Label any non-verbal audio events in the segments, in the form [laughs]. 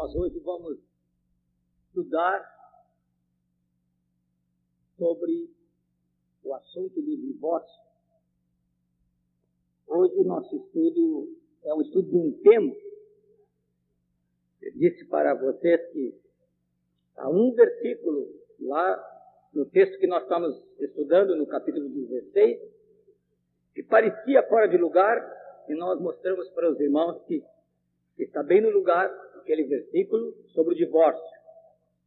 Nós hoje vamos estudar sobre o assunto do divórcio. Hoje o nosso estudo é um estudo de um tema. Eu disse para vocês que há um versículo lá no texto que nós estamos estudando, no capítulo 16, que parecia fora de lugar, e nós mostramos para os irmãos que está bem no lugar aquele versículo sobre o divórcio.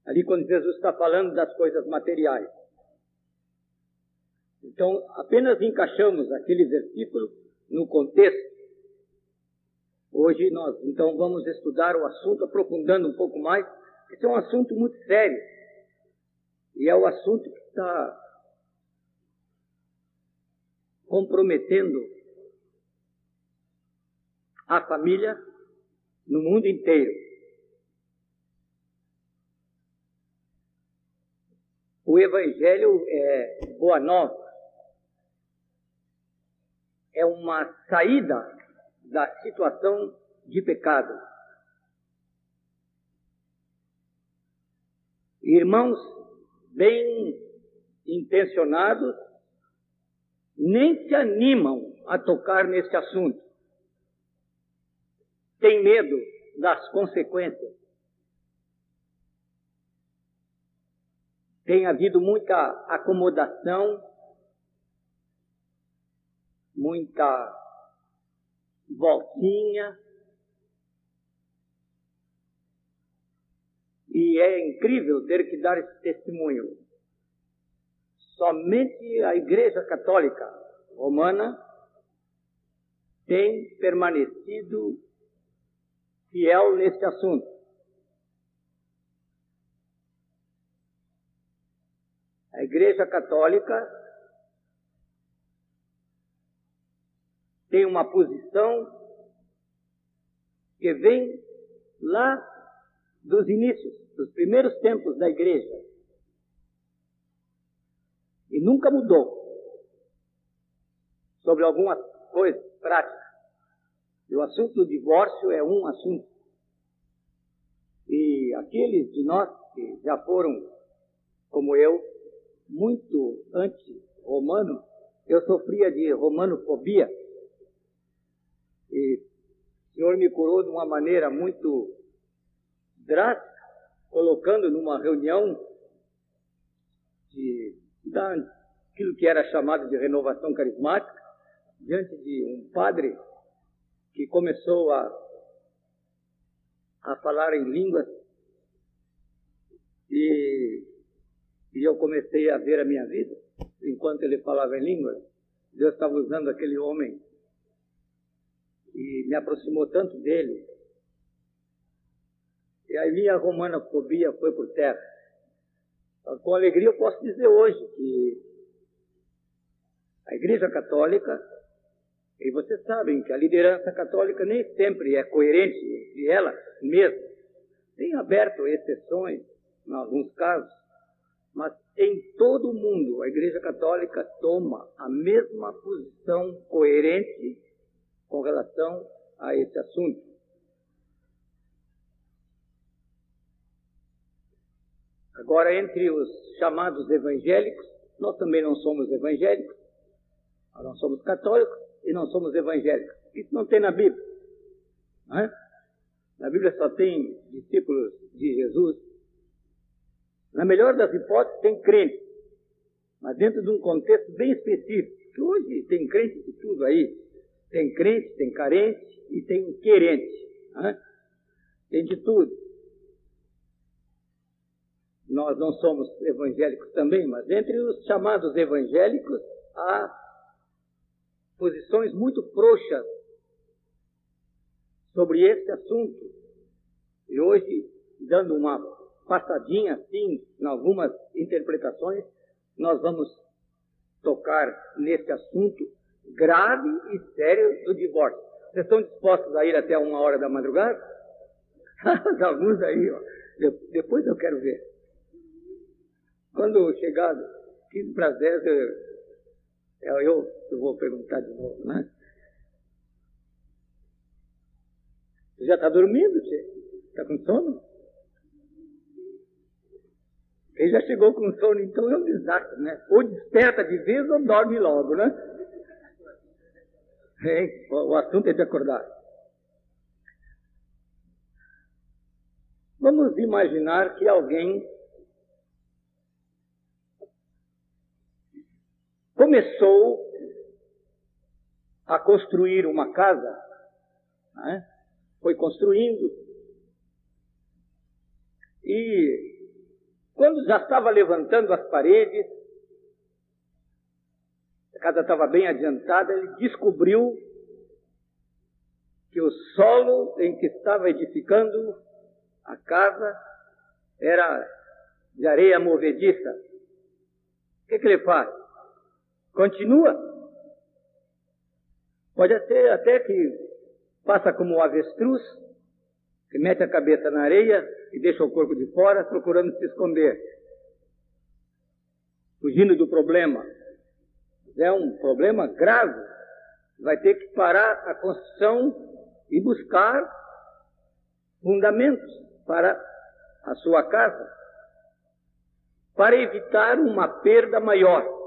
Ali quando Jesus está falando das coisas materiais. Então, apenas encaixamos aquele versículo no contexto. Hoje nós, então, vamos estudar o assunto, aprofundando um pouco mais. Esse é um assunto muito sério. E é o assunto que está comprometendo a família no mundo inteiro. O Evangelho é boa nova, é uma saída da situação de pecado. Irmãos bem intencionados nem se animam a tocar nesse assunto tem medo das consequências. Tem havido muita acomodação, muita voltinha. E é incrível ter que dar esse testemunho. Somente a Igreja Católica Romana tem permanecido fiel nesse assunto. A Igreja Católica tem uma posição que vem lá dos inícios, dos primeiros tempos da Igreja. E nunca mudou sobre alguma coisa prática. E o assunto do divórcio é um assunto. E aqueles de nós que já foram, como eu, muito anti-romano, eu sofria de romanofobia. E o Senhor me curou de uma maneira muito drástica, colocando numa reunião de, daquilo que era chamado de renovação carismática, diante de um padre que começou a, a falar em línguas e, e eu comecei a ver a minha vida enquanto ele falava em línguas. Deus estava usando aquele homem e me aproximou tanto dele. E aí minha romanofobia foi por terra. Então, com alegria eu posso dizer hoje que a Igreja Católica e vocês sabem que a liderança católica nem sempre é coerente entre ela mesma. Tem aberto exceções, em alguns casos, mas em todo o mundo a Igreja Católica toma a mesma posição coerente com relação a esse assunto. Agora, entre os chamados evangélicos, nós também não somos evangélicos, nós não somos católicos, e não somos evangélicos. Isso não tem na Bíblia. Não é? Na Bíblia só tem discípulos de Jesus. Na melhor das hipóteses, tem crente, mas dentro de um contexto bem específico. Hoje tem crente de tudo aí. Tem crente, tem carente e tem querente. É? Tem de tudo. Nós não somos evangélicos também, mas entre os chamados evangélicos há posições muito frouxas sobre esse assunto. E hoje, dando uma passadinha assim, em algumas interpretações, nós vamos tocar nesse assunto grave e sério do divórcio. Vocês estão dispostos a ir até uma hora da madrugada? [laughs] Alguns aí, ó. depois eu quero ver. Quando chegar 15 para 10, eu, eu, eu, eu vou perguntar de novo, né? Você já está dormindo, Você Está com sono? Quem já chegou com sono, então é um desastre, né? Ou desperta de vez ou dorme logo, né? É, o assunto é de acordar. Vamos imaginar que alguém começou a construir uma casa, né? foi construindo, e quando já estava levantando as paredes, a casa estava bem adiantada, ele descobriu que o solo em que estava edificando a casa era de areia movediça. O que, que ele faz? Continua. Pode ser até que faça como o avestruz, que mete a cabeça na areia e deixa o corpo de fora, procurando se esconder, fugindo do problema. É um problema grave. Vai ter que parar a construção e buscar fundamentos para a sua casa, para evitar uma perda maior.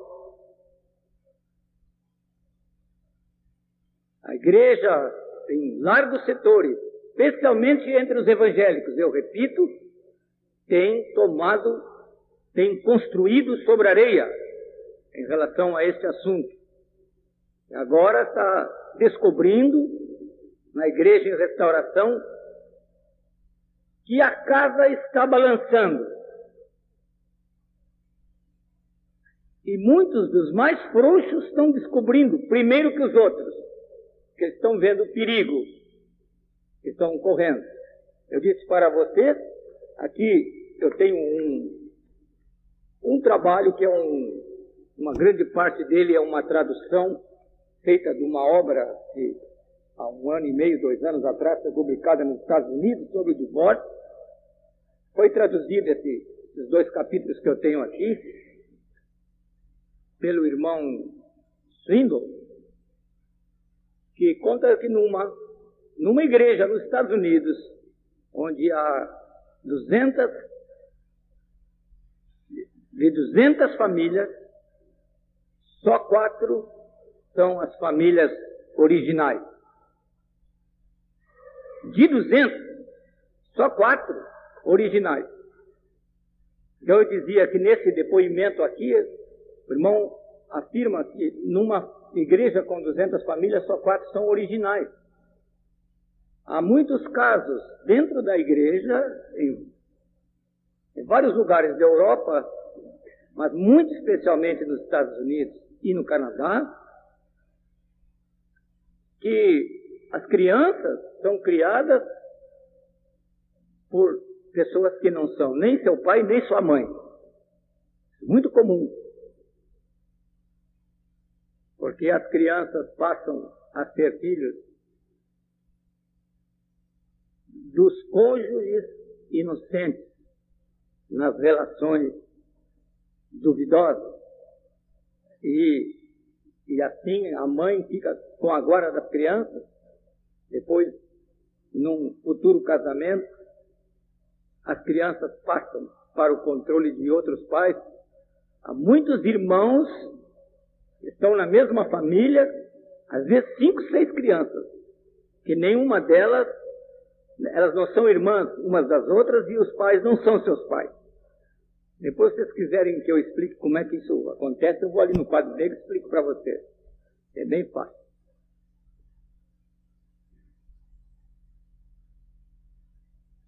A igreja em largos setores, especialmente entre os evangélicos, eu repito, tem tomado, tem construído sobre areia em relação a este assunto. Agora está descobrindo na igreja em restauração que a casa está balançando. E muitos dos mais frouxos estão descobrindo, primeiro que os outros, que estão vendo o perigo que estão correndo. Eu disse para vocês, aqui eu tenho um, um trabalho que é um, uma grande parte dele é uma tradução feita de uma obra que há um ano e meio, dois anos atrás, foi publicada nos Estados Unidos sobre o divórcio. Foi traduzido esse, esses dois capítulos que eu tenho aqui pelo irmão Swingle, que conta que numa, numa igreja nos Estados Unidos, onde há 200, de 200 famílias, só quatro são as famílias originais. De 200, só quatro originais. Então eu dizia que nesse depoimento aqui, o irmão afirma que numa igreja com 200 famílias, só quatro são originais. Há muitos casos dentro da igreja, em, em vários lugares da Europa, mas muito especialmente nos Estados Unidos e no Canadá, que as crianças são criadas por pessoas que não são nem seu pai nem sua mãe. Muito comum porque as crianças passam a ser filhos dos cônjuges inocentes nas relações duvidosas. E, e assim a mãe fica com a guarda das crianças, depois, num futuro casamento, as crianças passam para o controle de outros pais. Há muitos irmãos estão na mesma família, às vezes cinco, seis crianças, que nenhuma delas, elas não são irmãs umas das outras e os pais não são seus pais. Depois, se vocês quiserem que eu explique como é que isso acontece, eu vou ali no quadro negro e explico para vocês. É bem fácil.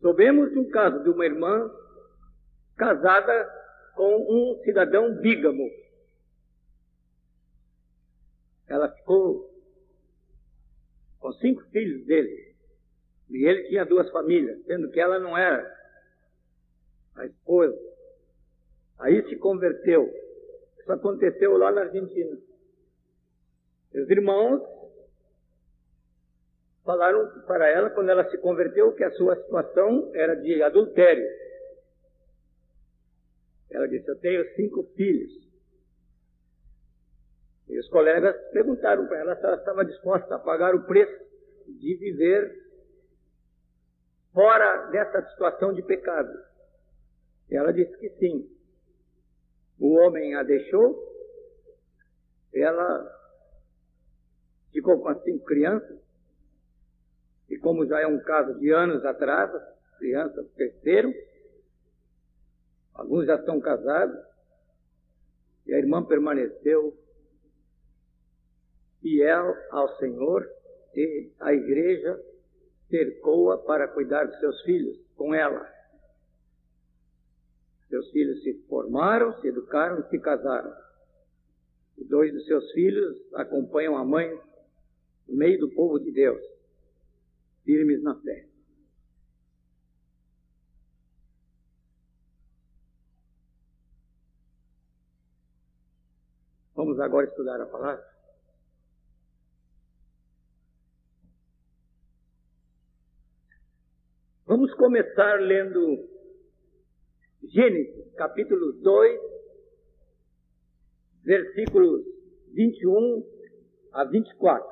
Soubemos de um caso de uma irmã casada com um cidadão bígamo. Ela ficou com cinco filhos dele. E ele tinha duas famílias, sendo que ela não era a esposa. Aí se converteu. Isso aconteceu lá na Argentina. Os irmãos falaram para ela, quando ela se converteu, que a sua situação era de adultério. Ela disse: Eu tenho cinco filhos. E os colegas perguntaram para ela se ela estava disposta a pagar o preço de viver fora dessa situação de pecado? Ela disse que sim. O homem a deixou, ela ficou com as cinco crianças, e como já é um caso de anos atrás, as crianças cresceram, alguns já estão casados, e a irmã permaneceu fiel ao Senhor e a igreja cercou-a para cuidar dos seus filhos com ela. Seus filhos se formaram, se educaram e se casaram. E dois dos seus filhos acompanham a mãe no meio do povo de Deus, firmes na fé. Vamos agora estudar a palavra? Vamos começar lendo Gênesis, capítulo 2, versículos 21 a 24.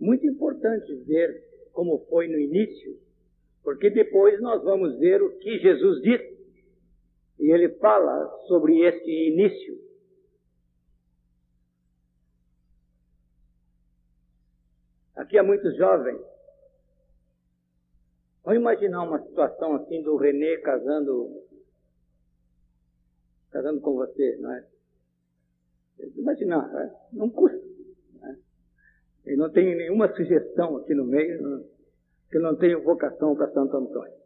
Muito importante ver como foi no início, porque depois nós vamos ver o que Jesus disse. E ele fala sobre este início. Aqui há muitos jovens. Vamos imaginar uma situação assim do Renê casando casando com você, não é? Imaginar, não, é? não custa. Não é? E não tem nenhuma sugestão aqui no meio, não, que não tenho vocação para Santo Antônio.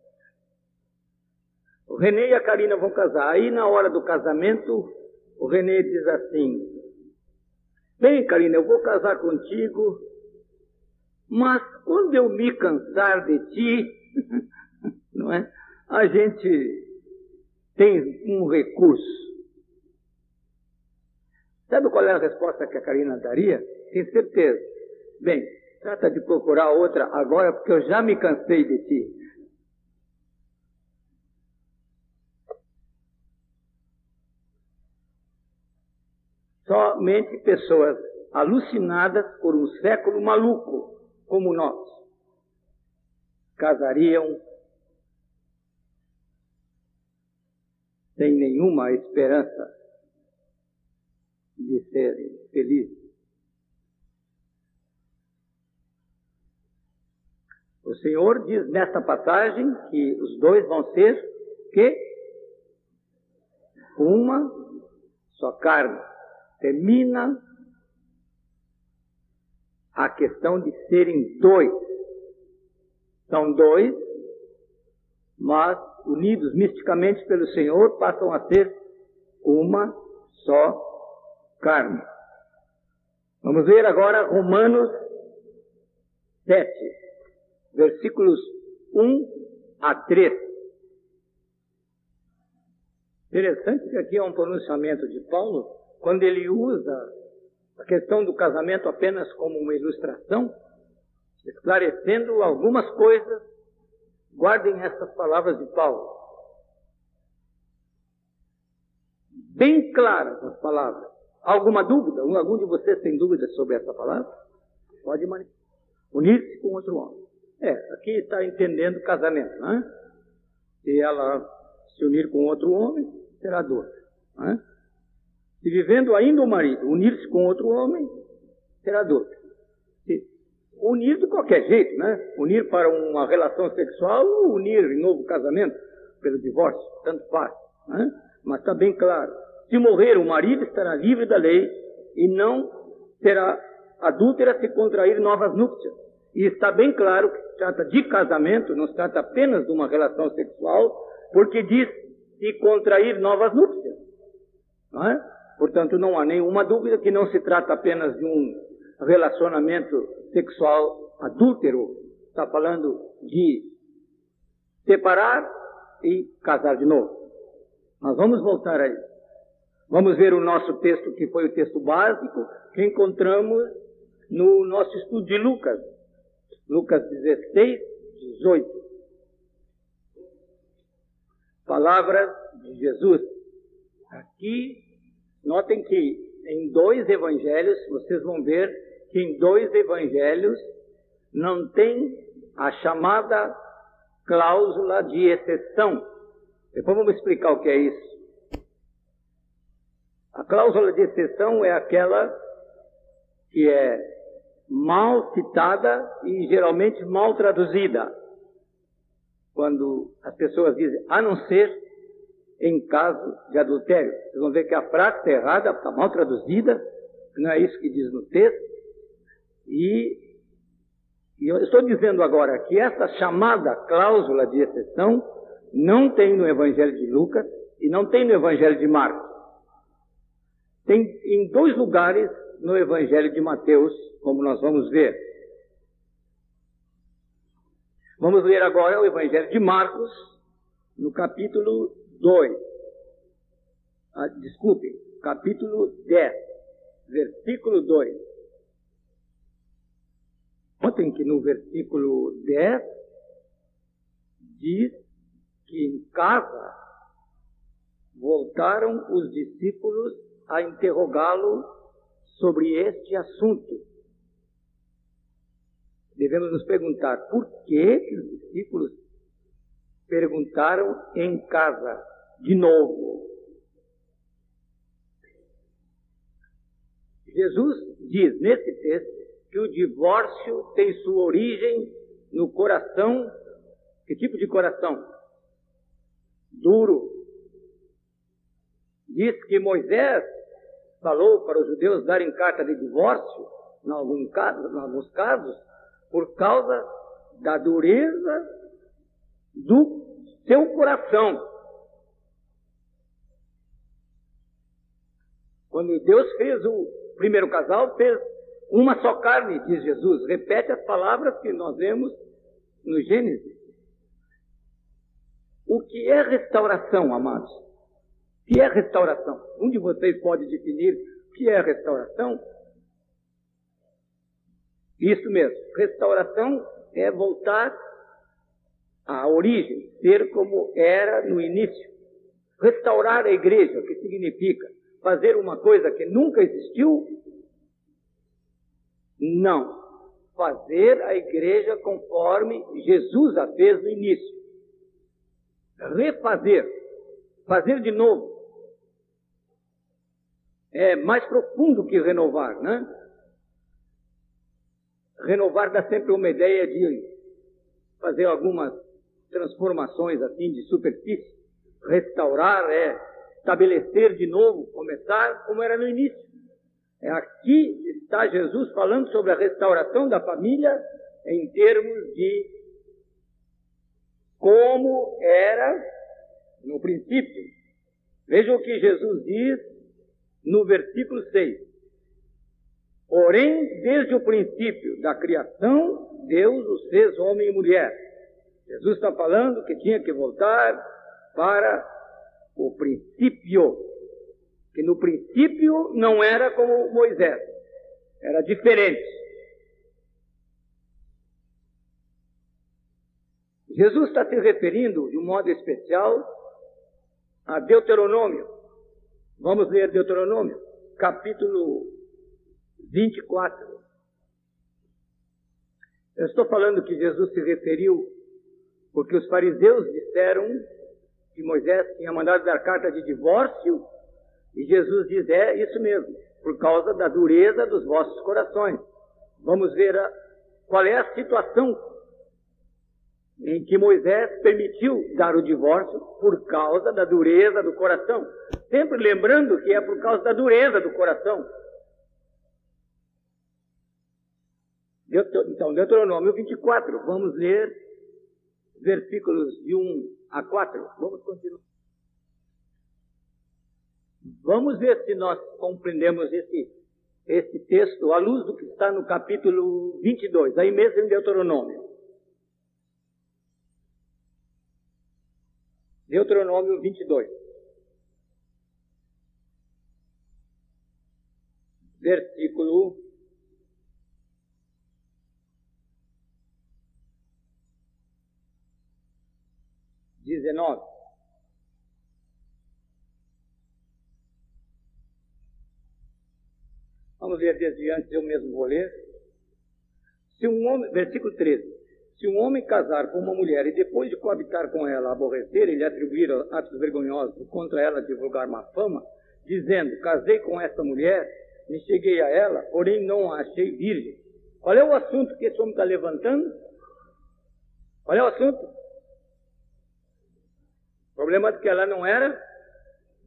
O Renê e a Karina vão casar. Aí na hora do casamento, o Renê diz assim: Bem, Karina, eu vou casar contigo mas quando eu me cansar de ti, [laughs] não é? A gente tem um recurso. Sabe qual é a resposta que a Karina daria? Tenho certeza. Bem, trata de procurar outra agora, porque eu já me cansei de ti. Somente pessoas alucinadas por um século maluco como nós, casariam sem nenhuma esperança de serem felizes. O Senhor diz nesta passagem que os dois vão ser que uma só carne. Termina a questão de serem dois. São dois, mas unidos misticamente pelo Senhor, passam a ser uma só carne. Vamos ver agora Romanos 7, versículos 1 a 3. Interessante que aqui é um pronunciamento de Paulo, quando ele usa a questão do casamento apenas como uma ilustração, esclarecendo algumas coisas. Guardem essas palavras de Paulo. Bem claras as palavras. Alguma dúvida? Algum de vocês tem dúvida sobre essa palavra? Pode unir-se com outro homem. É, aqui está entendendo casamento, né? Se ela se unir com outro homem, será dor. Né? Se vivendo ainda o marido unir-se com outro homem, será adulto. Se unir de qualquer jeito, né? Unir para uma relação sexual ou unir em novo casamento pelo divórcio, tanto faz. Né? Mas está bem claro. Se morrer o marido, estará livre da lei e não será adúltera se contrair novas núpcias. E está bem claro que se trata de casamento, não se trata apenas de uma relação sexual, porque diz se contrair novas núpcias. Não é? Portanto, não há nenhuma dúvida que não se trata apenas de um relacionamento sexual adúltero. Está falando de separar e casar de novo. Mas vamos voltar aí. Vamos ver o nosso texto, que foi o texto básico, que encontramos no nosso estudo de Lucas. Lucas 16, 18. Palavras de Jesus. Aqui Notem que em dois evangelhos, vocês vão ver que em dois evangelhos não tem a chamada cláusula de exceção. Depois vamos explicar o que é isso. A cláusula de exceção é aquela que é mal citada e geralmente mal traduzida. Quando as pessoas dizem, a não ser em caso de adultério. Vocês vão ver que a frase está errada, está mal traduzida, não é isso que diz no texto. E, e eu estou dizendo agora que essa chamada cláusula de exceção não tem no Evangelho de Lucas e não tem no Evangelho de Marcos. Tem em dois lugares no Evangelho de Mateus, como nós vamos ver. Vamos ler agora o Evangelho de Marcos, no capítulo 2. Ah, desculpe, capítulo 10, versículo 2. Notem que no versículo 10 diz que em casa voltaram os discípulos a interrogá-lo sobre este assunto. Devemos nos perguntar por que, que os discípulos perguntaram em casa de novo. Jesus diz nesse texto que o divórcio tem sua origem no coração. Que tipo de coração? Duro. Diz que Moisés falou para os judeus darem carta de divórcio, em, algum caso, em alguns casos, por causa da dureza do seu coração. Quando Deus fez o primeiro casal, fez uma só carne, diz Jesus. Repete as palavras que nós vemos no Gênesis. O que é restauração, amados? O que é restauração? Um de vocês pode definir o que é restauração? Isso mesmo. Restauração é voltar à origem, ser como era no início. Restaurar a igreja, o que significa fazer uma coisa que nunca existiu? Não. Fazer a igreja conforme Jesus a fez no início. Refazer. Fazer de novo. É mais profundo que renovar, né? Renovar dá sempre uma ideia de fazer algumas transformações assim de superfície. Restaurar é estabelecer de novo, começar como era no início. É aqui está Jesus falando sobre a restauração da família em termos de como era no princípio. Veja o que Jesus diz no versículo 6. Porém, desde o princípio da criação, Deus os fez homem e mulher. Jesus está falando que tinha que voltar para o princípio, que no princípio não era como Moisés, era diferente. Jesus está se referindo de um modo especial a Deuteronômio. Vamos ler Deuteronômio, capítulo 24. Eu estou falando que Jesus se referiu porque os fariseus disseram que Moisés tinha mandado dar carta de divórcio, e Jesus diz: é isso mesmo, por causa da dureza dos vossos corações. Vamos ver a, qual é a situação em que Moisés permitiu dar o divórcio por causa da dureza do coração. Sempre lembrando que é por causa da dureza do coração. Então, Deuteronômio 24, vamos ler versículos de 1 a 4. Vamos continuar. Vamos ver se nós compreendemos esse, esse texto à luz do que está no capítulo 22, aí mesmo em Deuteronômio. Deuteronômio 22. Versículo 19. Vamos ver desde antes, eu mesmo vou ler. Se um homem, versículo 13. Se um homem casar com uma mulher e depois de coabitar com ela aborrecer e lhe atribuir atos vergonhosos contra ela divulgar má fama, dizendo: Casei com esta mulher, me cheguei a ela, porém não a achei virgem. Qual é o assunto que esse homem está levantando? Qual é o assunto? O problema é que ela não era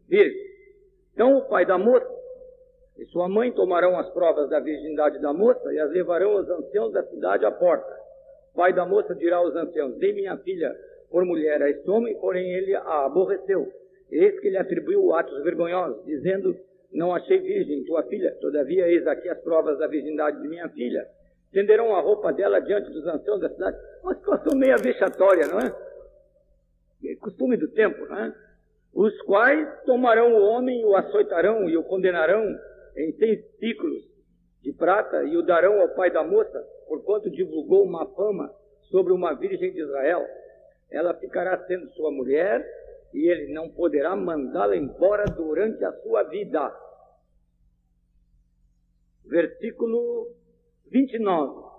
virgem. Então o pai da moça e sua mãe tomarão as provas da virgindade da moça e as levarão aos anciãos da cidade à porta. O pai da moça dirá aos anciãos: Dei minha filha por mulher a este homem, porém ele a aborreceu. Eis que lhe atribuiu atos vergonhosos, dizendo: Não achei virgem tua filha, todavia eis aqui as provas da virgindade de minha filha. Tenderão a roupa dela diante dos anciãos da cidade. Uma situação meio vexatória, não é? É? Costume do tempo, não é? Os quais tomarão o homem o açoitarão e o condenarão em cem ciclos de prata e o darão ao pai da moça, porquanto divulgou uma fama sobre uma virgem de Israel. Ela ficará sendo sua mulher e ele não poderá mandá-la embora durante a sua vida. Versículo 29.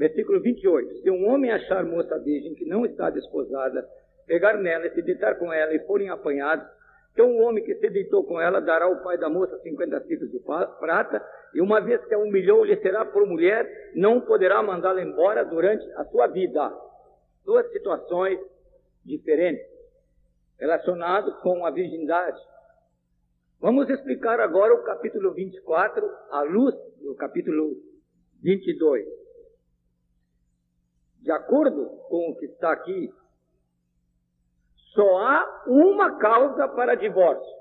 Versículo 28. Se um homem achar moça virgem que não está desposada, pegar nela e se deitar com ela e forem apanhados, então o homem que se deitou com ela dará ao pai da moça 50 ciclos de prata, e uma vez que a humilhou, lhe será por mulher, não poderá mandá-la embora durante a sua vida. Duas situações diferentes, relacionadas com a virgindade. Vamos explicar agora o capítulo 24, à luz do capítulo 22. De acordo com o que está aqui só há uma causa para divórcio.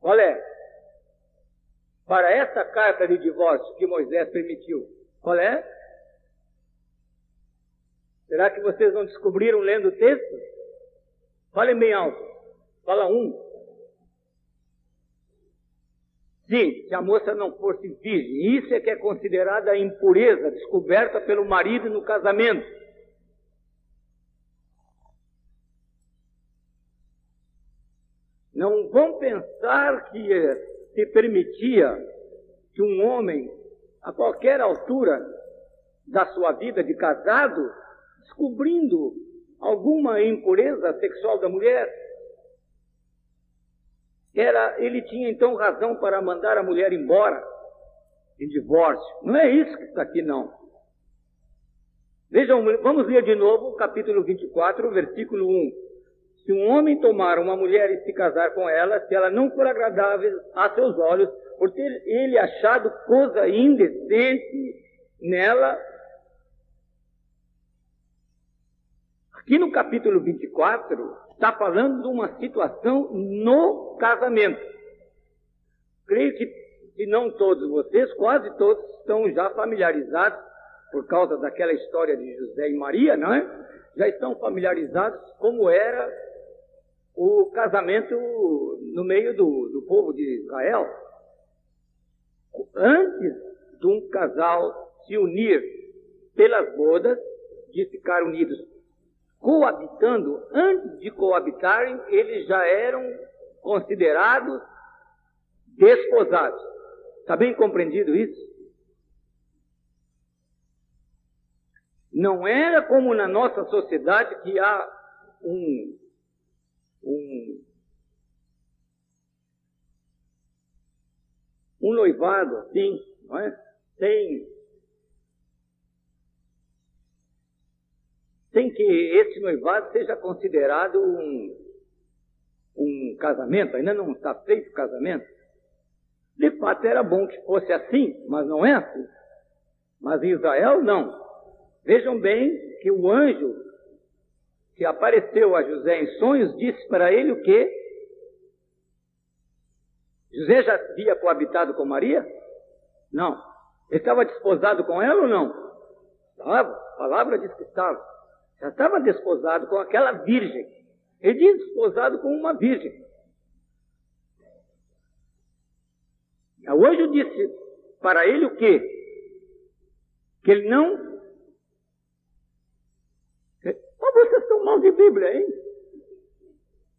Qual é? Para essa carta de divórcio que Moisés permitiu. Qual é? Será que vocês não descobriram lendo o texto? Falem bem alto. Fala um. Sim, se a moça não fosse virgem, isso é que é considerada impureza descoberta pelo marido no casamento. Não vão pensar que se permitia que um homem, a qualquer altura da sua vida de casado, descobrindo alguma impureza sexual da mulher, era, ele tinha então razão para mandar a mulher embora em divórcio. Não é isso que está aqui, não. Vejam, vamos ler de novo o capítulo 24, versículo 1. Se um homem tomar uma mulher e se casar com ela, se ela não for agradável a seus olhos, por ter ele achado coisa indecente nela. Aqui no capítulo 24, está falando de uma situação no casamento. Creio que, se não todos vocês, quase todos estão já familiarizados, por causa daquela história de José e Maria, não é? Já estão familiarizados como era o casamento no meio do, do povo de Israel. Antes de um casal se unir pelas bodas, de ficar unidos coabitando, antes de coabitarem, eles já eram considerados desposados. Está bem compreendido isso? Não era como na nossa sociedade que há um um, um noivado assim, não é? Sem, sem que esse noivado seja considerado um, um casamento, ainda não está feito o casamento. De fato era bom que fosse assim, mas não é assim. Mas em Israel não. Vejam bem que o anjo que apareceu a José em sonhos, disse para ele o quê? José já havia coabitado com Maria? Não. Ele estava desposado com ela ou não? Estava. A palavra diz que estava. Já estava desposado com aquela virgem. Ele diz desposado com uma virgem. O anjo disse para ele o quê? Que ele não vocês estão mal de Bíblia, hein?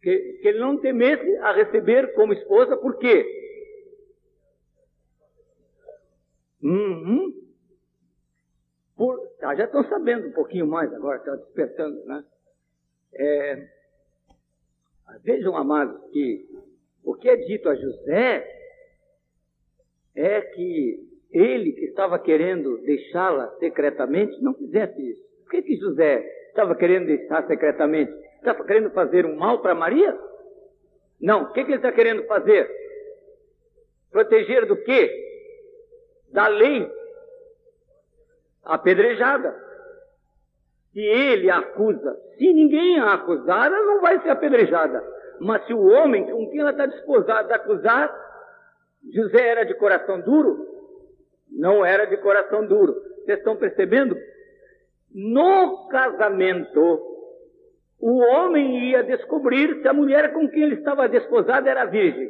Que, que ele não temesse a receber como esposa, por quê? Uhum. Por, ah, já estão sabendo um pouquinho mais agora, estão despertando, né? É, vejam, amados, que o que é dito a José é que ele que estava querendo deixá-la secretamente não fizesse isso. Por que, que José estava querendo deixar secretamente? Estava querendo fazer um mal para Maria? Não. O que, que ele está querendo fazer? Proteger do quê? Da lei. Apedrejada. Se ele acusa, se ninguém a acusar, ela não vai ser apedrejada. Mas se o homem com quem ela está disposada a acusar, José era de coração duro? Não era de coração duro. Vocês estão percebendo? No casamento, o homem ia descobrir se a mulher com quem ele estava desposado era virgem.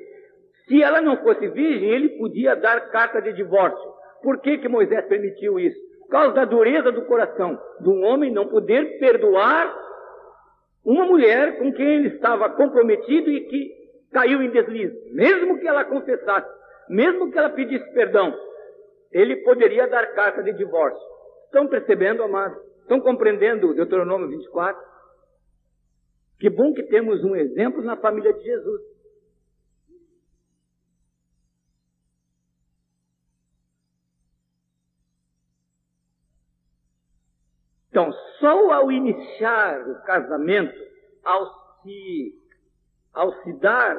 Se ela não fosse virgem, ele podia dar carta de divórcio. Por que, que Moisés permitiu isso? Causa da dureza do coração de um homem não poder perdoar uma mulher com quem ele estava comprometido e que caiu em deslize. Mesmo que ela confessasse, mesmo que ela pedisse perdão, ele poderia dar carta de divórcio. Estão percebendo, amados? Estão compreendendo Deuteronômio 24? Que bom que temos um exemplo na família de Jesus. Então, só ao iniciar o casamento, ao se, ao se dar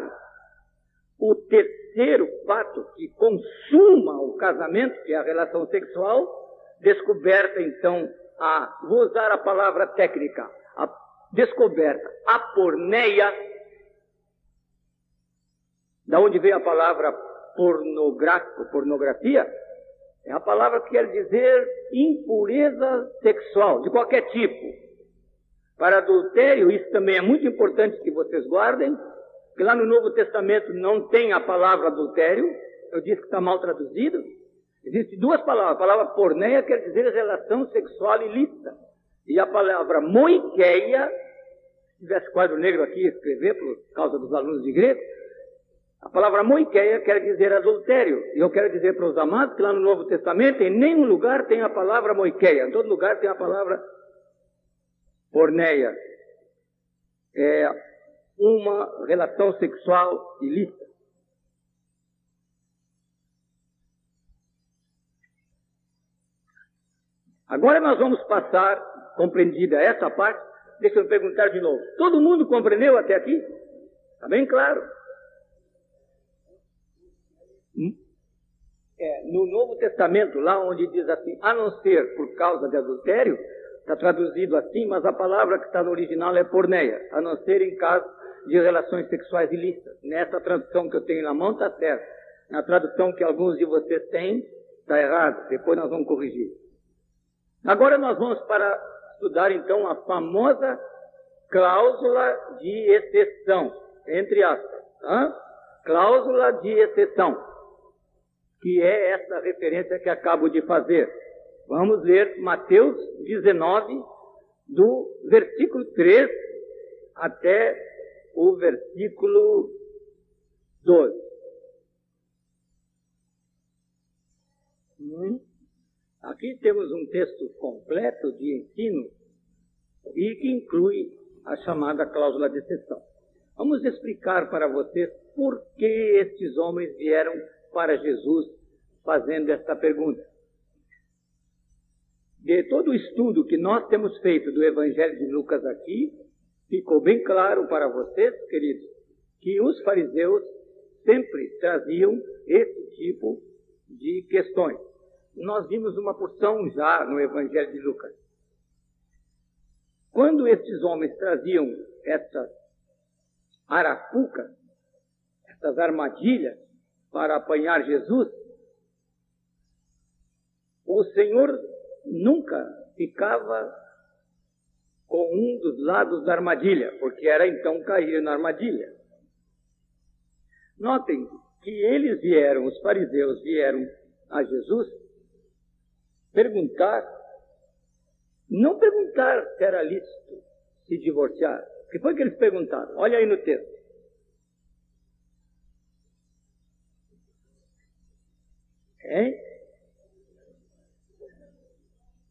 o terceiro fato que consuma o casamento, que é a relação sexual, descoberta então a, vou usar a palavra técnica, a descoberta, a porneia, da onde veio a palavra pornográfico, pornografia, é a palavra que quer dizer impureza sexual, de qualquer tipo. Para adultério, isso também é muito importante que vocês guardem, porque lá no Novo Testamento não tem a palavra adultério, eu disse que está mal traduzido. Existem duas palavras. A palavra porneia quer dizer relação sexual ilícita. E a palavra moiqueia, se tivesse quadro negro aqui escrever por causa dos alunos de grego, a palavra moiqueia quer dizer adultério. E eu quero dizer para os amados que lá no Novo Testamento, em nenhum lugar tem a palavra moiqueia. Em todo lugar tem a palavra porneia. É uma relação sexual ilícita. Agora nós vamos passar, compreendida essa parte, deixa eu perguntar de novo. Todo mundo compreendeu até aqui? Está bem claro. É, no Novo Testamento, lá onde diz assim, a não ser por causa de adultério, está traduzido assim, mas a palavra que está no original é porneia, a não ser em caso de relações sexuais ilícitas. Nessa tradução que eu tenho na mão está certo. Na tradução que alguns de vocês têm, está errado. Depois nós vamos corrigir. Agora nós vamos para estudar então a famosa cláusula de exceção, entre aspas. Tá? Cláusula de exceção, que é essa referência que acabo de fazer. Vamos ler Mateus 19, do versículo 3 até o versículo 12. Hum. Aqui temos um texto completo de ensino e que inclui a chamada cláusula de exceção. Vamos explicar para vocês por que estes homens vieram para Jesus fazendo esta pergunta. De todo o estudo que nós temos feito do Evangelho de Lucas aqui, ficou bem claro para vocês, queridos, que os fariseus sempre traziam esse tipo de questões nós vimos uma porção já no Evangelho de Lucas. Quando estes homens traziam essas arapucas, essas armadilhas para apanhar Jesus, o Senhor nunca ficava com um dos lados da armadilha, porque era então cair na armadilha. Notem que eles vieram, os fariseus vieram a Jesus perguntar, não perguntar se era lícito se divorciar. O que foi que eles perguntaram? Olha aí no texto. Hein?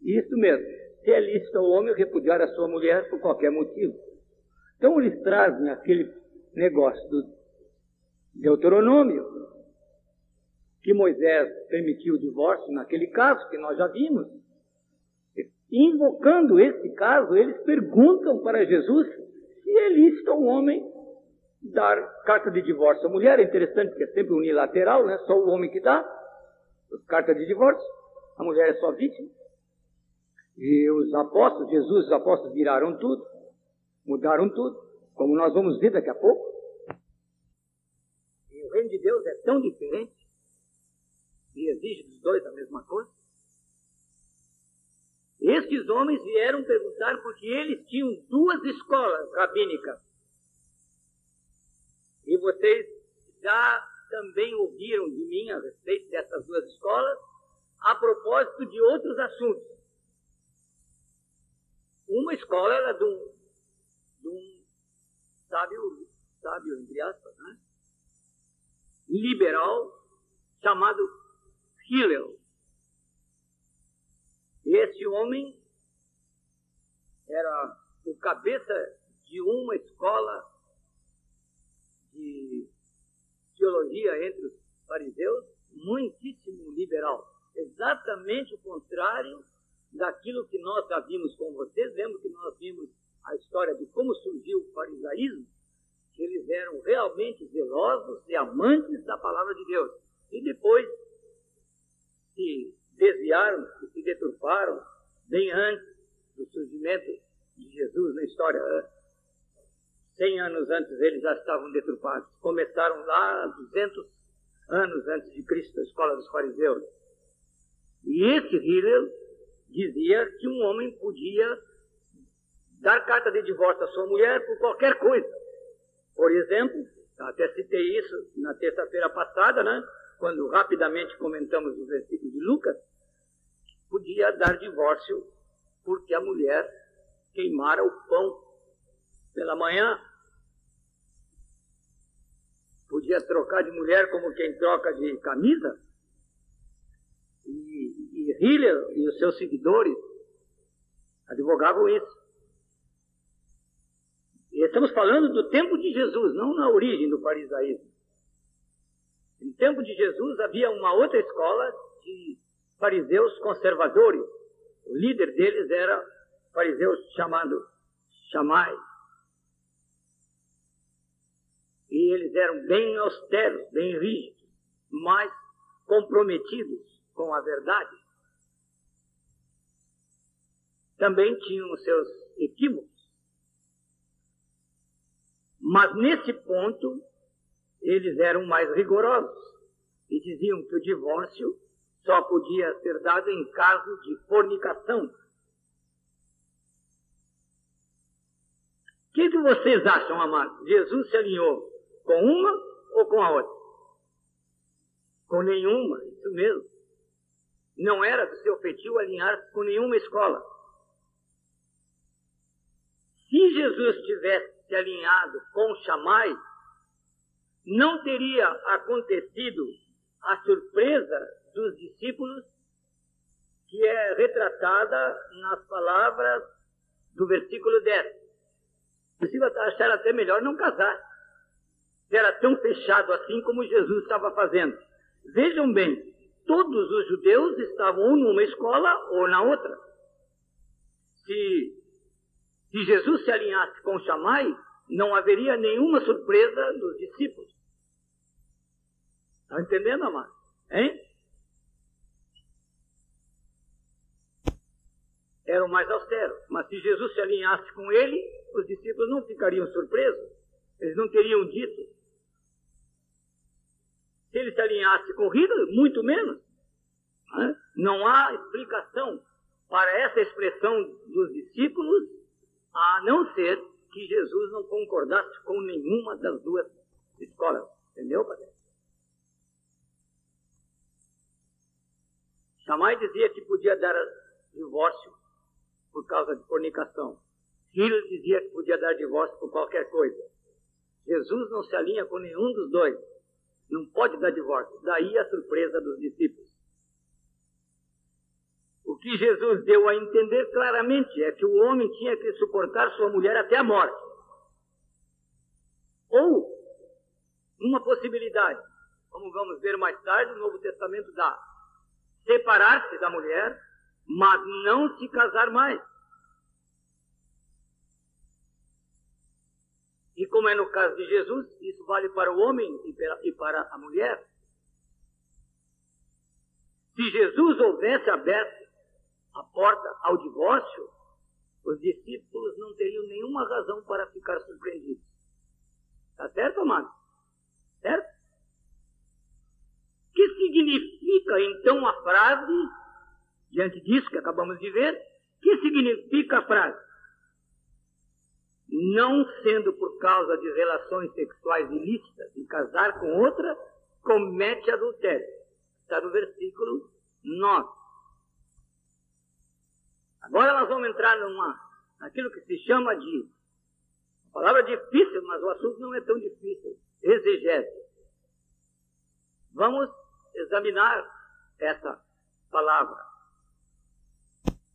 Isso mesmo. É lícito ao homem repudiar a sua mulher por qualquer motivo. Então eles trazem aquele negócio do Deuteronômio, que Moisés permitiu o divórcio naquele caso que nós já vimos. Invocando esse caso, eles perguntam para Jesus se é lícito ao homem dar carta de divórcio à mulher. É interessante que é sempre unilateral, né? só o homem que dá carta de divórcio. A mulher é só vítima. E os apóstolos, Jesus os apóstolos viraram tudo, mudaram tudo, como nós vamos ver daqui a pouco. E o reino de Deus é tão diferente e exige dos dois a mesma coisa. Estes homens vieram perguntar porque eles tinham duas escolas rabínicas. E vocês já também ouviram de mim a respeito dessas duas escolas, a propósito de outros assuntos. Uma escola era de um, de um sábio, sábio, entre aspas, né? liberal, chamado Hillel. Esse homem era o cabeça de uma escola de teologia entre os fariseus muitíssimo liberal. Exatamente o contrário daquilo que nós já vimos com vocês. Lembra que nós vimos a história de como surgiu o farisaísmo? Que eles eram realmente zelosos e amantes da palavra de Deus. E depois se desviaram, se deturparam, bem antes do surgimento de Jesus na história. Cem anos antes eles já estavam deturpados. Começaram lá 200 anos antes de Cristo, a escola dos fariseus. E esse Hillel dizia que um homem podia dar carta de divórcio à sua mulher por qualquer coisa. Por exemplo, até citei isso na terça-feira passada, né? quando rapidamente comentamos o versículo de Lucas, podia dar divórcio porque a mulher queimara o pão pela manhã. Podia trocar de mulher como quem troca de camisa. E, e Hiller e os seus seguidores advogavam isso. E estamos falando do tempo de Jesus, não na origem do farisaísmo. No tempo de Jesus havia uma outra escola de fariseus conservadores. O líder deles era fariseu chamado Chamai. Eles eram bem austeros, bem rígidos, mas comprometidos com a verdade. Também tinham seus equívocos. Mas nesse ponto, eles eram mais rigorosos e diziam que o divórcio só podia ser dado em caso de fornicação. O que, que vocês acham, amados? Jesus se alinhou com uma ou com a outra? Com nenhuma, isso mesmo. Não era do seu feitio alinhar-se com nenhuma escola. Se Jesus tivesse se alinhado com Chamai, não teria acontecido a surpresa dos discípulos que é retratada nas palavras do versículo 10. Os discípulos acharam até melhor não casar. Era tão fechado assim como Jesus estava fazendo. Vejam bem, todos os judeus estavam ou numa escola ou na outra. Se, se Jesus se alinhasse com Chamai, não haveria nenhuma surpresa dos discípulos. Está entendendo, amado? Hein? Eram mais austeros. Mas se Jesus se alinhasse com ele, os discípulos não ficariam surpresos. Eles não teriam dito. Se ele se alinhasse com Hitler, muito menos. Não há explicação para essa expressão dos discípulos, a não ser que Jesus não concordasse com nenhuma das duas escolas. Entendeu, padre? Chamai dizia que podia dar divórcio por causa de fornicação. Filho dizia que podia dar divórcio por qualquer coisa. Jesus não se alinha com nenhum dos dois. Não pode dar divórcio. Daí a surpresa dos discípulos. O que Jesus deu a entender claramente é que o homem tinha que suportar sua mulher até a morte. Ou, uma possibilidade, como vamos ver mais tarde, o Novo Testamento dá separar-se da mulher, mas não se casar mais. E como é no caso de Jesus, isso vale para o homem e para a mulher. Se Jesus houvesse aberto a porta ao divórcio, os discípulos não teriam nenhuma razão para ficar surpreendidos. Está certo, amado? Certo? Que significa então a frase, diante disso que acabamos de ver, que significa a frase? Não sendo por causa de relações sexuais ilícitas e casar com outra, comete adultério. Está no versículo 9. Agora nós vamos entrar numa, naquilo que se chama de, uma palavra difícil, mas o assunto não é tão difícil, exegese. Vamos examinar essa palavra.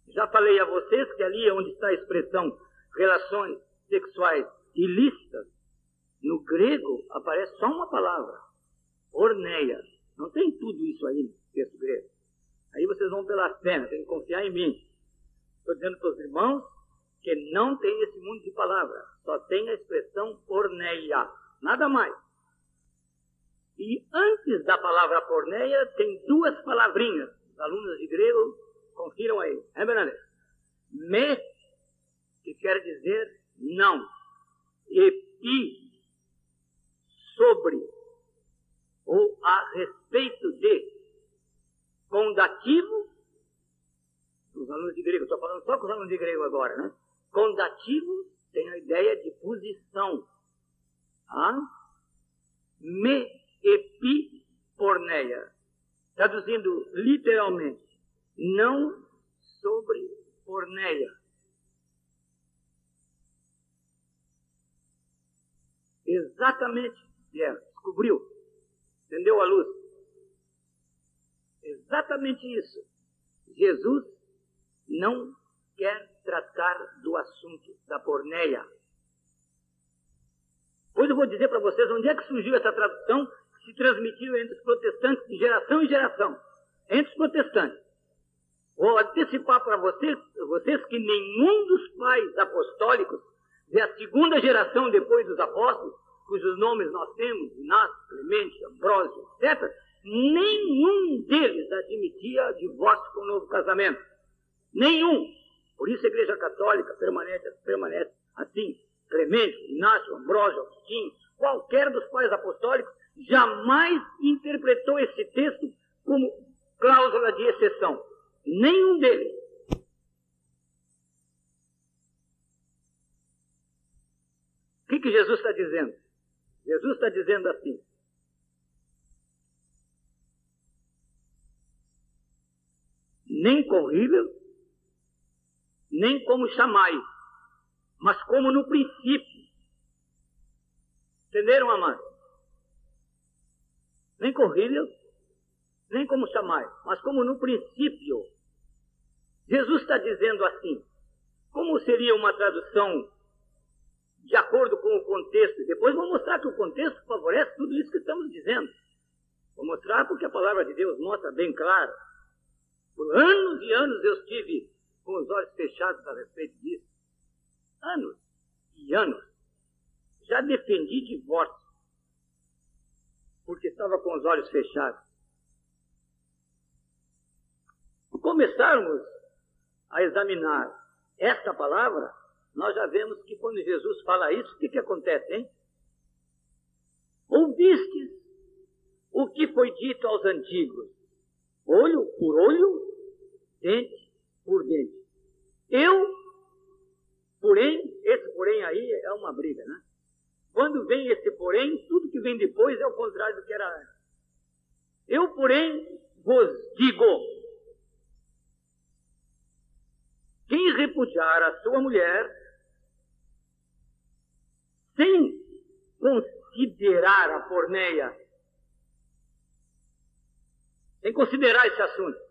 Já falei a vocês que ali onde está a expressão relações sexuais ilícitas, no grego aparece só uma palavra, orneia. Não tem tudo isso aí no texto grego. Aí vocês vão pelas pernas, tem que confiar em mim. Estou dizendo para os irmãos que não tem esse mundo de palavras, só tem a expressão porneia, nada mais. E antes da palavra porneia tem duas palavrinhas. Os alunos de grego confiram aí. É verdade? Me, que quer dizer não. E pi, sobre, ou a respeito de. Condativo os alunos de grego, estou falando só com os alunos de grego agora, né? Condativo tem a ideia de posição. Ah? Me epi porneia. Traduzindo literalmente, não sobre porneia. Exatamente, Pierre, descobriu, entendeu a luz. Exatamente isso. Jesus não quer tratar do assunto da porneia. Pois eu vou dizer para vocês onde é que surgiu essa tradução que se transmitiu entre os protestantes de geração em geração. Entre os protestantes. Vou antecipar para vocês, vocês que nenhum dos pais apostólicos de a segunda geração depois dos apóstolos, cujos nomes nós temos, Inácio, Clemente, Ambrósio, etc., nenhum deles admitia divórcio com novo casamento. Nenhum. Por isso a Igreja Católica permanece, permanece assim. Clemente, Inácio, Ambrósio, Agostinho, qualquer dos pais apostólicos jamais interpretou esse texto como cláusula de exceção. Nenhum deles. O que, que Jesus está dizendo? Jesus está dizendo assim: nem corrível, nem como chamais, mas como no princípio. Entenderam, amados? Nem corrilhos, nem como chamais, mas como no princípio. Jesus está dizendo assim. Como seria uma tradução de acordo com o contexto? Depois vou mostrar que o contexto favorece tudo isso que estamos dizendo. Vou mostrar porque a palavra de Deus mostra bem claro. Por anos e anos eu estive com os olhos fechados a respeito disso. Anos e anos. Já defendi divórcio, porque estava com os olhos fechados. Começarmos a examinar esta palavra, nós já vemos que quando Jesus fala isso, o que, que acontece, hein? Ouvistes o que foi dito aos antigos, olho por olho, dente por dentro. Eu, porém, esse porém aí é uma briga, né? Quando vem esse porém, tudo que vem depois é o contrário do que era antes. Eu, porém, vos digo: quem repudiar a sua mulher, sem considerar a porneia, sem considerar esse assunto,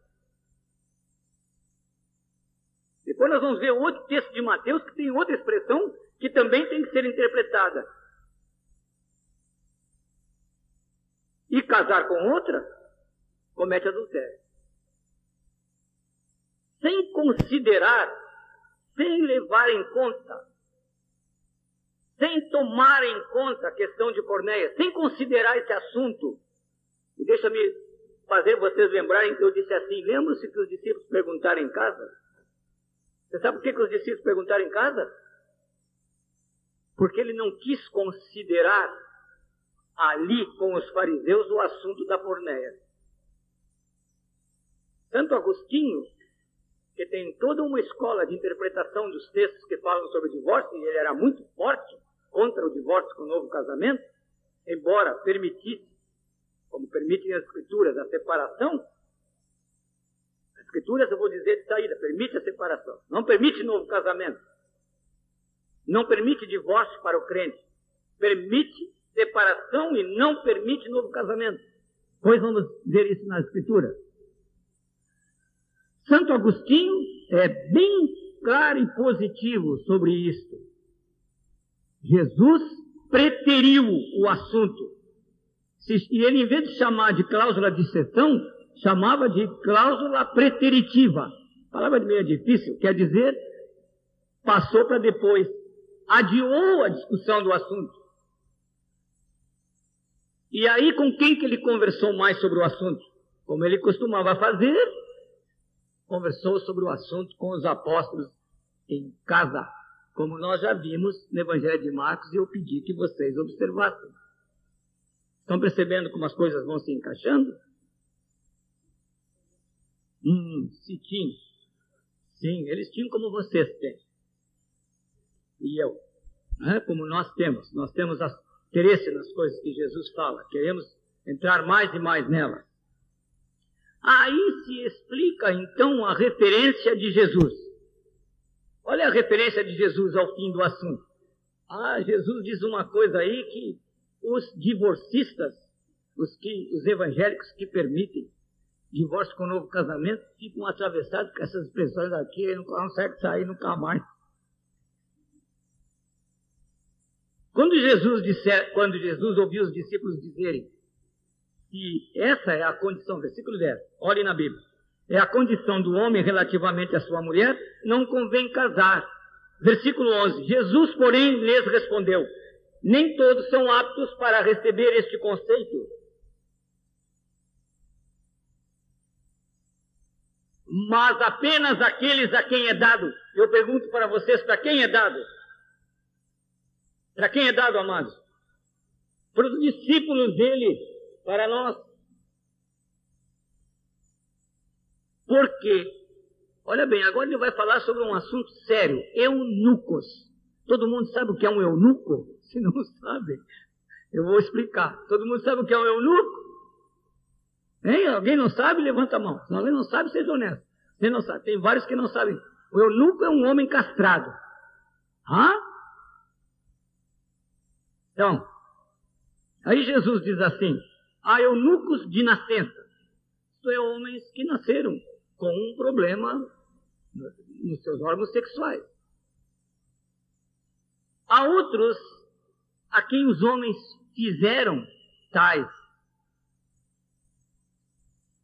Depois nós vamos ver outro texto de Mateus que tem outra expressão que também tem que ser interpretada. E casar com outra, comete adultério. Sem considerar, sem levar em conta, sem tomar em conta a questão de Cornéia, sem considerar esse assunto. E deixa-me fazer vocês lembrarem que eu disse assim: lembra-se que os discípulos perguntaram em casa? Você sabe por que, que os discípulos perguntaram em casa? Porque ele não quis considerar ali com os fariseus o assunto da porneia. Santo Agostinho, que tem toda uma escola de interpretação dos textos que falam sobre divórcio, e ele era muito forte contra o divórcio com o novo casamento, embora permitisse, como permitem as escrituras, a separação, Escrituras, eu vou dizer de saída, permite a separação. Não permite novo casamento. Não permite divórcio para o crente. Permite separação e não permite novo casamento. Pois vamos ver isso na Escritura. Santo Agostinho é bem claro e positivo sobre isto. Jesus preteriu o assunto. E ele, em vez de chamar de cláusula de exceção, chamava de cláusula preteritiva. Palavra meio difícil, quer dizer, passou para depois, adiou a discussão do assunto. E aí, com quem que ele conversou mais sobre o assunto? Como ele costumava fazer, conversou sobre o assunto com os apóstolos em casa, como nós já vimos no Evangelho de Marcos, e eu pedi que vocês observassem. Estão percebendo como as coisas vão se encaixando? Hum, tinha. Sim, eles tinham como vocês têm. E eu. Né? Como nós temos. Nós temos interesse nas coisas que Jesus fala. Queremos entrar mais e mais nelas. Aí se explica então a referência de Jesus. Olha a referência de Jesus ao fim do assunto. Ah, Jesus diz uma coisa aí que os divorcistas, os, que, os evangélicos que permitem divórcio com novo casamento, ficam atravessados com essas expressões aqui e não conseguem sair nunca mais. Quando Jesus, disser, quando Jesus ouviu os discípulos dizerem que essa é a condição, versículo 10, olhe na Bíblia, é a condição do homem relativamente à sua mulher, não convém casar. Versículo 11, Jesus, porém, lhes respondeu, nem todos são aptos para receber este conceito, mas apenas aqueles a quem é dado. Eu pergunto para vocês, para quem é dado? Para quem é dado, amados? Para os discípulos dele, para nós. Por quê? Olha bem, agora ele vai falar sobre um assunto sério: eunucos. Todo mundo sabe o que é um eunuco? [laughs] Se não sabe, eu vou explicar. Todo mundo sabe o que é um eunuco? Hein? Alguém não sabe? Levanta a mão. Se alguém não sabe, seja honesto. Você não sabe. Tem vários que não sabem. O eunuco é um homem castrado. Hã? Então, aí Jesus diz assim: há eunucos de nascença. Isto é, homens que nasceram com um problema nos seus órgãos sexuais. Há outros a quem os homens fizeram tais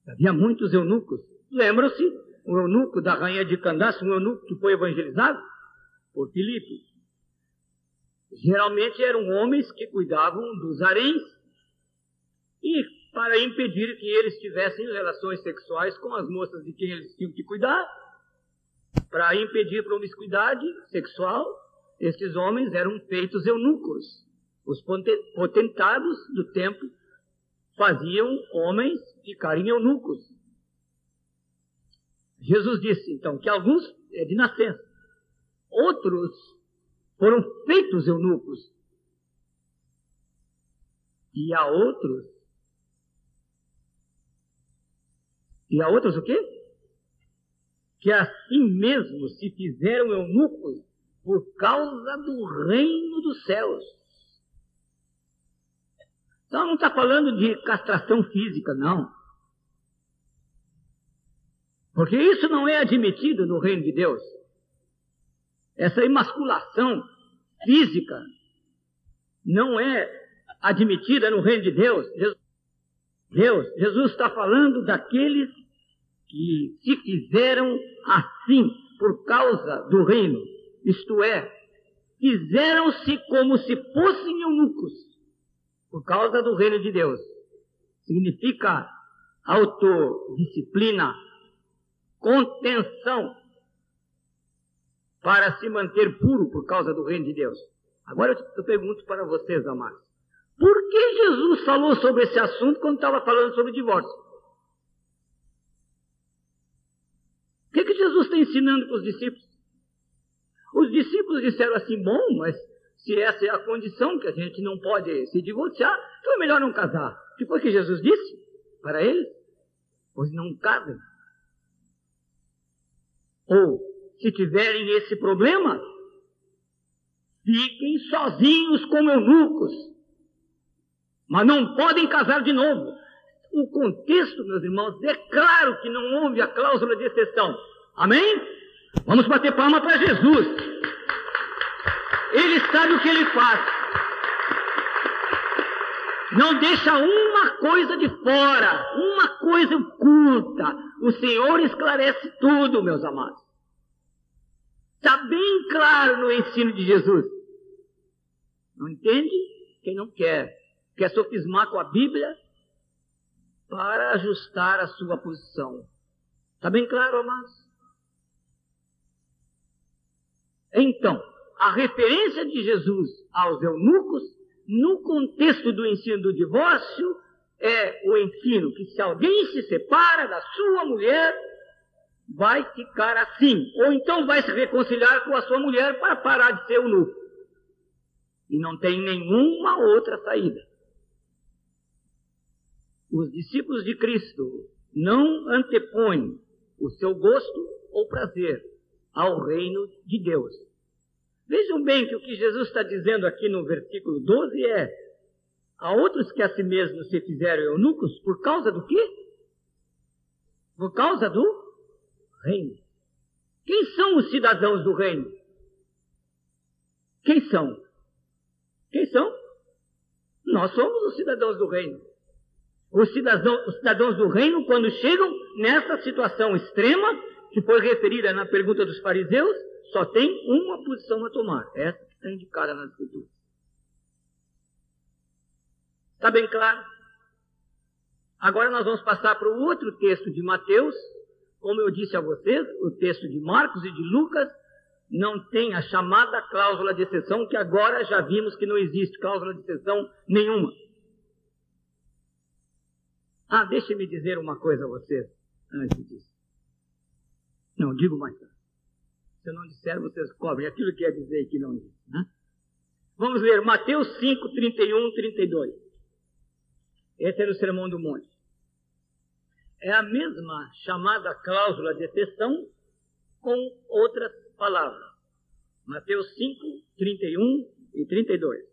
Havia muitos eunucos. Lembram-se? O eunuco da rainha de Candace, um eunuco que foi evangelizado por Filipe. Geralmente eram homens que cuidavam dos haréns e para impedir que eles tivessem relações sexuais com as moças de quem eles tinham que cuidar, para impedir promiscuidade sexual, esses homens eram feitos eunucos. Os potentados do templo faziam homens ficarem eunucos. Jesus disse então que alguns é de nascença, outros foram feitos eunucos, e há outros, e há outros o quê? Que assim mesmo se fizeram eunucos por causa do reino dos céus. Então não está falando de castração física, não. Porque isso não é admitido no reino de Deus. essa emasculação física não é admitida no reino de Deus. Deus, Jesus está falando daqueles que se fizeram assim por causa do reino, isto é, fizeram-se como se fossem eunucos por causa do reino de Deus. Significa autodisciplina, contenção para se manter puro por causa do reino de Deus. Agora eu pergunto para vocês, amados. Por que Jesus falou sobre esse assunto quando estava falando sobre divórcio? O que, que Jesus está ensinando para os discípulos? Os discípulos disseram assim: bom, mas se essa é a condição, que a gente não pode se divorciar, então é melhor não casar. O que foi que Jesus disse para eles? Pois não casem. Ou, se tiverem esse problema, fiquem sozinhos como eunucos mas não podem casar de novo. O contexto, meus irmãos, é claro que não houve a cláusula de exceção. Amém? Vamos bater palma para Jesus. Ele sabe o que ele faz. Não deixa uma coisa de fora, uma coisa oculta. O Senhor esclarece tudo, meus amados. Está bem claro no ensino de Jesus. Não entende? Quem não quer quer sofismar com a Bíblia para ajustar a sua posição. Está bem claro, amados? Então, a referência de Jesus aos eunucos, no contexto do ensino do divórcio, é o ensino que se alguém se separa da sua mulher, vai ficar assim. Ou então vai se reconciliar com a sua mulher para parar de ser eunuco. E não tem nenhuma outra saída os discípulos de Cristo não antepõem o seu gosto ou prazer ao reino de Deus. Vejam bem que o que Jesus está dizendo aqui no versículo 12 é: a outros que a si mesmos se fizeram eunucos, por causa do quê? Por causa do reino. Quem são os cidadãos do reino? Quem são? Quem são? Nós somos os cidadãos do reino. Os cidadãos, os cidadãos do reino, quando chegam nessa situação extrema, que foi referida na pergunta dos fariseus, só tem uma posição a tomar. Essa que está indicada nas escrituras. Está bem claro? Agora nós vamos passar para o outro texto de Mateus. Como eu disse a vocês, o texto de Marcos e de Lucas não tem a chamada cláusula de exceção, que agora já vimos que não existe cláusula de exceção nenhuma. Ah, deixe-me dizer uma coisa a vocês antes disso. Não, digo mais tarde. Se eu não disser, vocês cobrem aquilo que ia dizer que não disse. Né? Vamos ler Mateus 5, 31, 32. Esse era o Sermão do Monte. É a mesma chamada cláusula de exceção com outras palavras. Mateus 5, 31 e 32.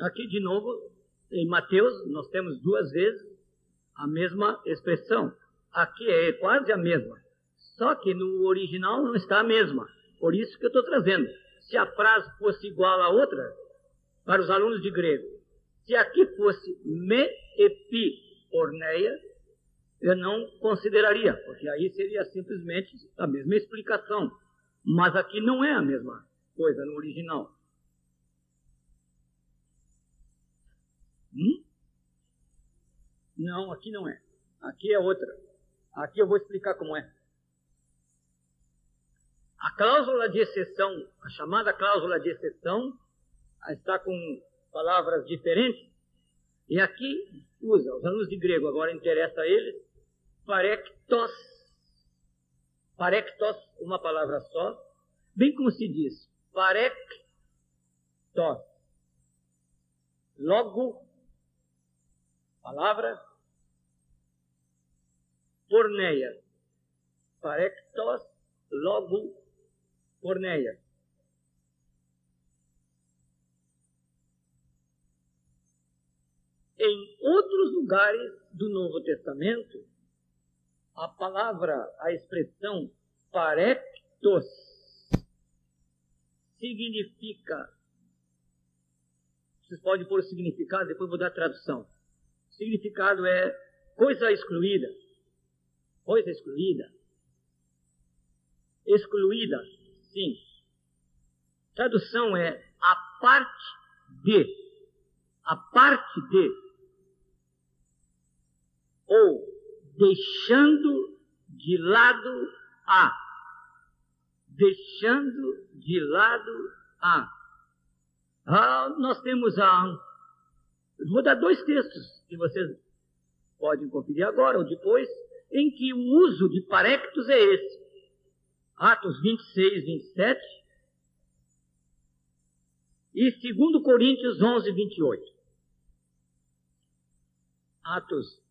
Aqui de novo, em Mateus, nós temos duas vezes a mesma expressão. Aqui é quase a mesma. Só que no original não está a mesma. Por isso que eu estou trazendo. Se a frase fosse igual à outra, para os alunos de grego, se aqui fosse me epi orneia, eu não consideraria, porque aí seria simplesmente a mesma explicação. Mas aqui não é a mesma coisa no original. Não, aqui não é. Aqui é outra. Aqui eu vou explicar como é. A cláusula de exceção, a chamada cláusula de exceção, está com palavras diferentes. E aqui usa, os alunos de grego agora interessa a eles, parectos. Parectos, uma palavra só. Bem como se diz, parectos. Logo palavra porneia. Parectos logo porneia. Em outros lugares do Novo Testamento, a palavra, a expressão parectos significa. Vocês podem pôr o significado, depois vou dar a tradução. Significado é coisa excluída. Coisa excluída. Excluída, sim. Tradução é a parte de. A parte de. Ou deixando de lado a. Deixando de lado a. Ah, nós temos a. Vou dar dois textos que vocês podem conferir agora ou depois, em que o uso de parectos é esse. Atos 26, 27 e 2 Coríntios 11, 28. Atos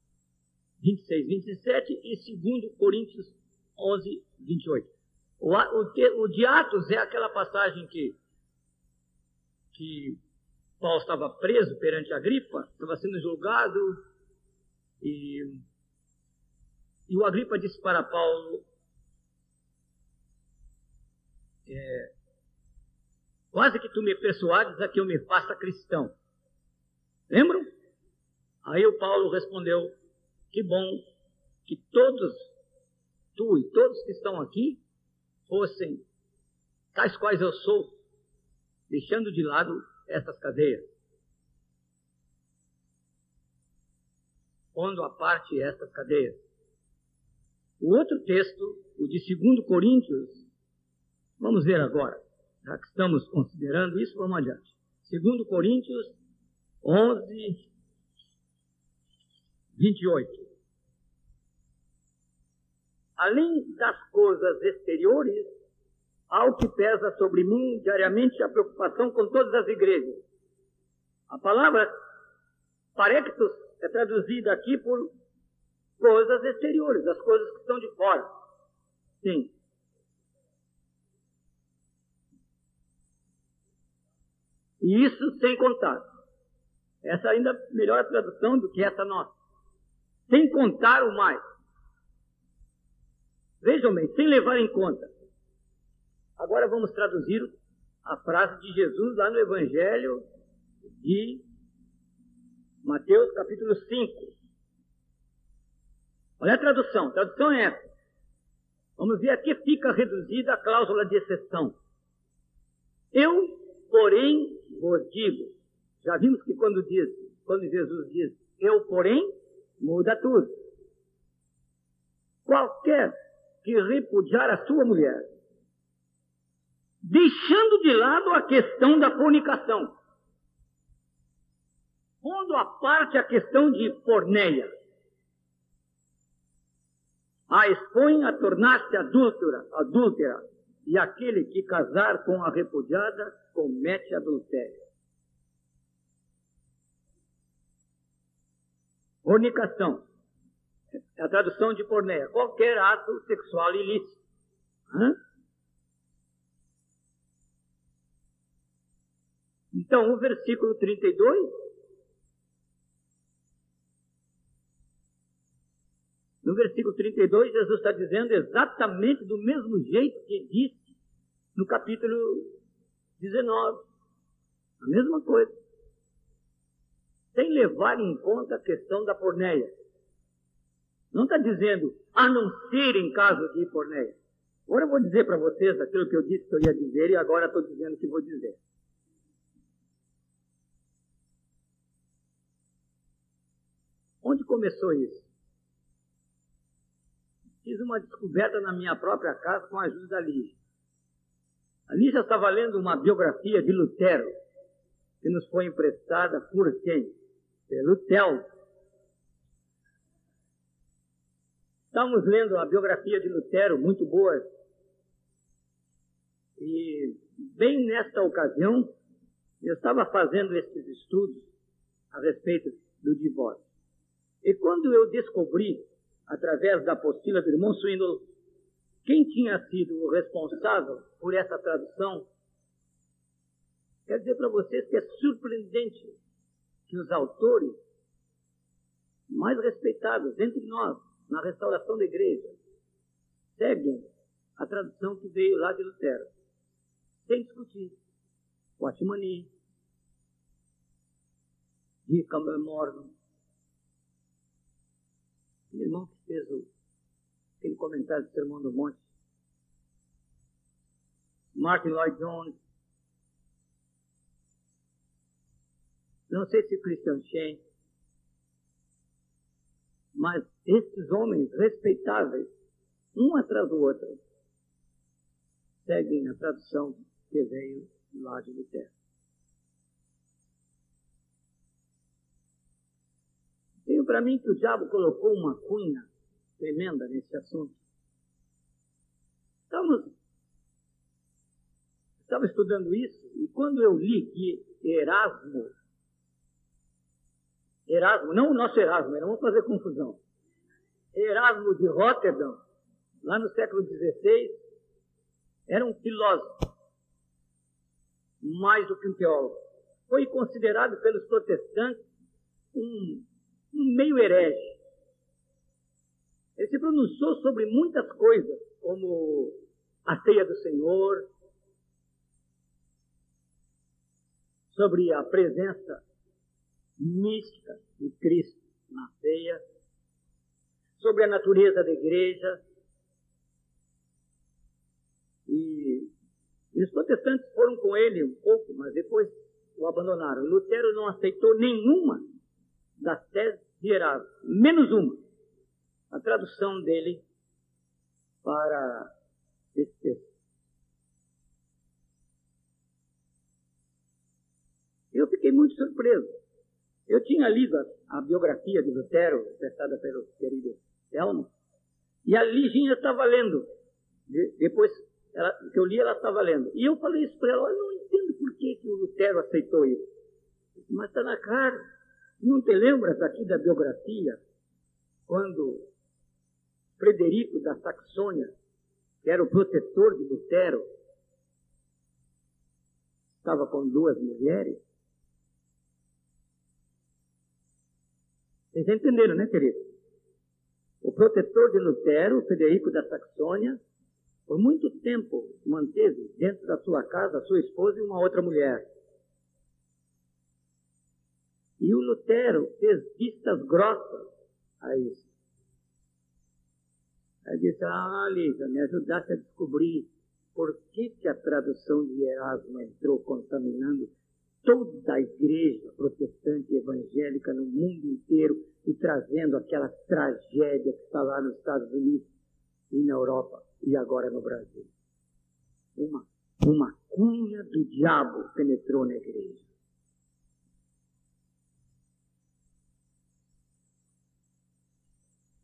26, 27 e 2 Coríntios 11, 28. O, o, o de Atos é aquela passagem que, que Paulo estava preso perante a gripa, estava sendo julgado, e, e o Agripa disse para Paulo, é, quase que tu me persuades a que eu me faça cristão. Lembram? Aí o Paulo respondeu, que bom que todos, tu e todos que estão aqui, fossem tais quais eu sou, deixando de lado essas cadeias. Pondo à parte essas cadeias. O outro texto, o de 2 Coríntios, vamos ver agora. Já que estamos considerando isso, vamos adiante. 2 Coríntios 11, 28. Além das coisas exteriores, há o que pesa sobre mim diariamente a preocupação com todas as igrejas. A palavra parectos é traduzida aqui por coisas exteriores, as coisas que estão de fora. Sim. E isso sem contar. Essa ainda é melhor tradução do que essa nossa. Sem contar o mais. Vejam bem, sem levar em conta. Agora vamos traduzir a frase de Jesus lá no Evangelho de Mateus, capítulo 5. Olha a tradução, a tradução é essa. Vamos ver a que fica reduzida a cláusula de exceção. Eu, porém, vos digo. Já vimos que quando diz, quando Jesus diz eu, porém, muda tudo. Qualquer que repudiar a sua mulher, deixando de lado a questão da fornicação, pondo à parte a questão de porneia, a expõe a tornar-se adúltera, adúltera, e aquele que casar com a repudiada comete adultério. Fornicação é a tradução de porneia, qualquer ato sexual ilícito. Hã? Então, o versículo 32. No versículo 32, Jesus está dizendo exatamente do mesmo jeito que disse no capítulo 19. A mesma coisa. Sem levar em conta a questão da porneia. Não está dizendo a não ser em caso de porneia. Agora eu vou dizer para vocês aquilo que eu disse que eu ia dizer e agora estou dizendo que vou dizer. Começou isso? Fiz uma descoberta na minha própria casa com a ajuda da Lígia. A Lígia estava lendo uma biografia de Lutero, que nos foi emprestada por quem? Pelo Tel, Estamos lendo a biografia de Lutero, muito boa. E bem nesta ocasião, eu estava fazendo esses estudos a respeito do divórcio. E quando eu descobri, através da apostila do irmão Swindle, quem tinha sido o responsável por essa tradução, quero dizer para vocês que é surpreendente que os autores mais respeitados entre nós na restauração da igreja, seguem a tradução que veio lá de Lutero. sem discutir. De Campbell Morgan, aquele irmão que fez o, aquele comentário do Sermão do Monte, Martin Lloyd Jones, não sei se Christian Shane, mas esses homens respeitáveis, um atrás do outro, seguem a tradução que veio lá de Lutero. Para mim que o diabo colocou uma cunha tremenda nesse assunto. Estamos, estava estudando isso e quando eu li que Erasmo, Erasmo, não o nosso Erasmo, não vamos fazer confusão. Erasmo de Rotterdam, lá no século XVI, era um filósofo, mais do que um teólogo. Foi considerado pelos protestantes um, um meio herege. Ele se pronunciou sobre muitas coisas, como a ceia do Senhor, sobre a presença mística de Cristo na ceia, sobre a natureza da igreja, e, e os protestantes foram com ele um pouco, mas depois o abandonaram. Lutero não aceitou nenhuma das teses de Erasmo, menos uma, a tradução dele para esse texto. Eu fiquei muito surpreso. Eu tinha lido a, a biografia de Lutero, prestada pelo querido Elmo, e a Liginha estava lendo. De, depois ela, que eu li, ela estava lendo. E eu falei isso para ela, eu não entendo por que, que o Lutero aceitou isso. Mas está na cara. Não te lembras aqui da biografia, quando Frederico da Saxônia, que era o protetor de Lutero, estava com duas mulheres? Vocês entenderam, né, querido? O protetor de Lutero, Frederico da Saxônia, por muito tempo manteve dentro da sua casa sua esposa e uma outra mulher. E o Lutero fez vistas grossas a isso. Ele disse, ah, Lígia, me ajudasse a descobrir por que, que a tradução de Erasmo entrou contaminando toda a igreja protestante evangélica no mundo inteiro e trazendo aquela tragédia que está lá nos Estados Unidos e na Europa e agora no Brasil. Uma, uma cunha do diabo penetrou na igreja.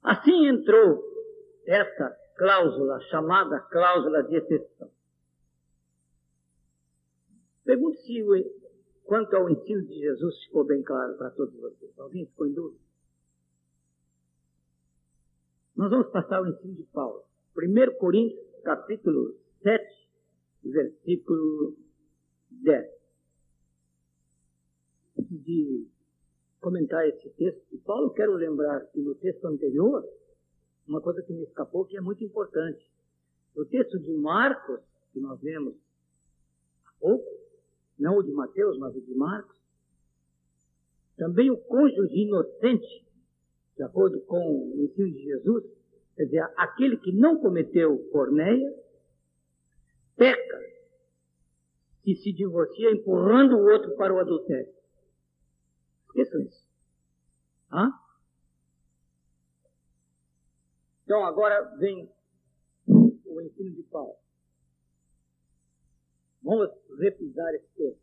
Assim entrou essa cláusula chamada cláusula de exceção. Pergunte se quanto ao ensino de Jesus ficou bem claro para todos vocês. Alguém ficou em dúvida? Nós vamos passar o ensino de Paulo. 1 Coríntios, capítulo 7, versículo 10. Antes de comentar esse texto de Paulo, quero lembrar que no texto anterior, uma coisa que me escapou que é muito importante. No texto de Marcos, que nós vemos há pouco, não o de Mateus, mas o de Marcos, também o cônjuge inocente, de acordo com o ensino de Jesus, Quer dizer, aquele que não cometeu porneia, peca e se divorcia empurrando o outro para o adultério. Isso. Hã? Então agora vem o ensino de Paulo. Vamos repisar esse texto.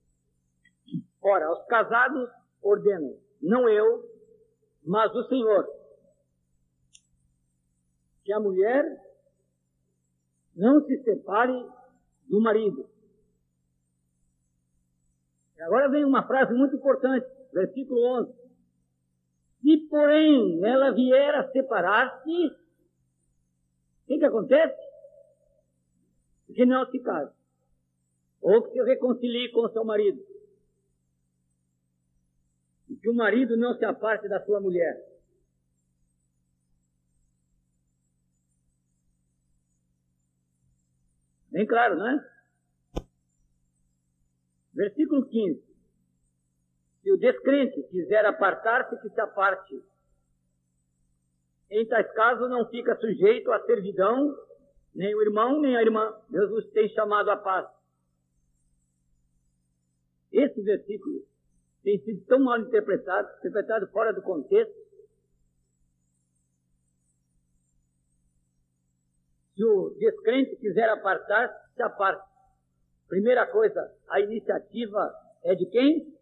Ora, aos casados ordeno, não eu, mas o Senhor que a mulher não se separe do marido. E agora vem uma frase muito importante, versículo 11. Se, porém, ela vier a separar-se, o que, que acontece? Que não se case. Ou que se reconcilie com seu marido. E que o marido não se aparte da sua mulher. Bem claro, não é? Versículo 15. Se o descrente quiser apartar-se, que se aparte. Em tais casos não fica sujeito à servidão, nem o irmão, nem a irmã. Jesus tem chamado a paz. Esse versículo tem sido tão mal interpretado, interpretado fora do contexto. Se o descrente quiser apartar, se aparte. Primeira coisa, a iniciativa é de quem?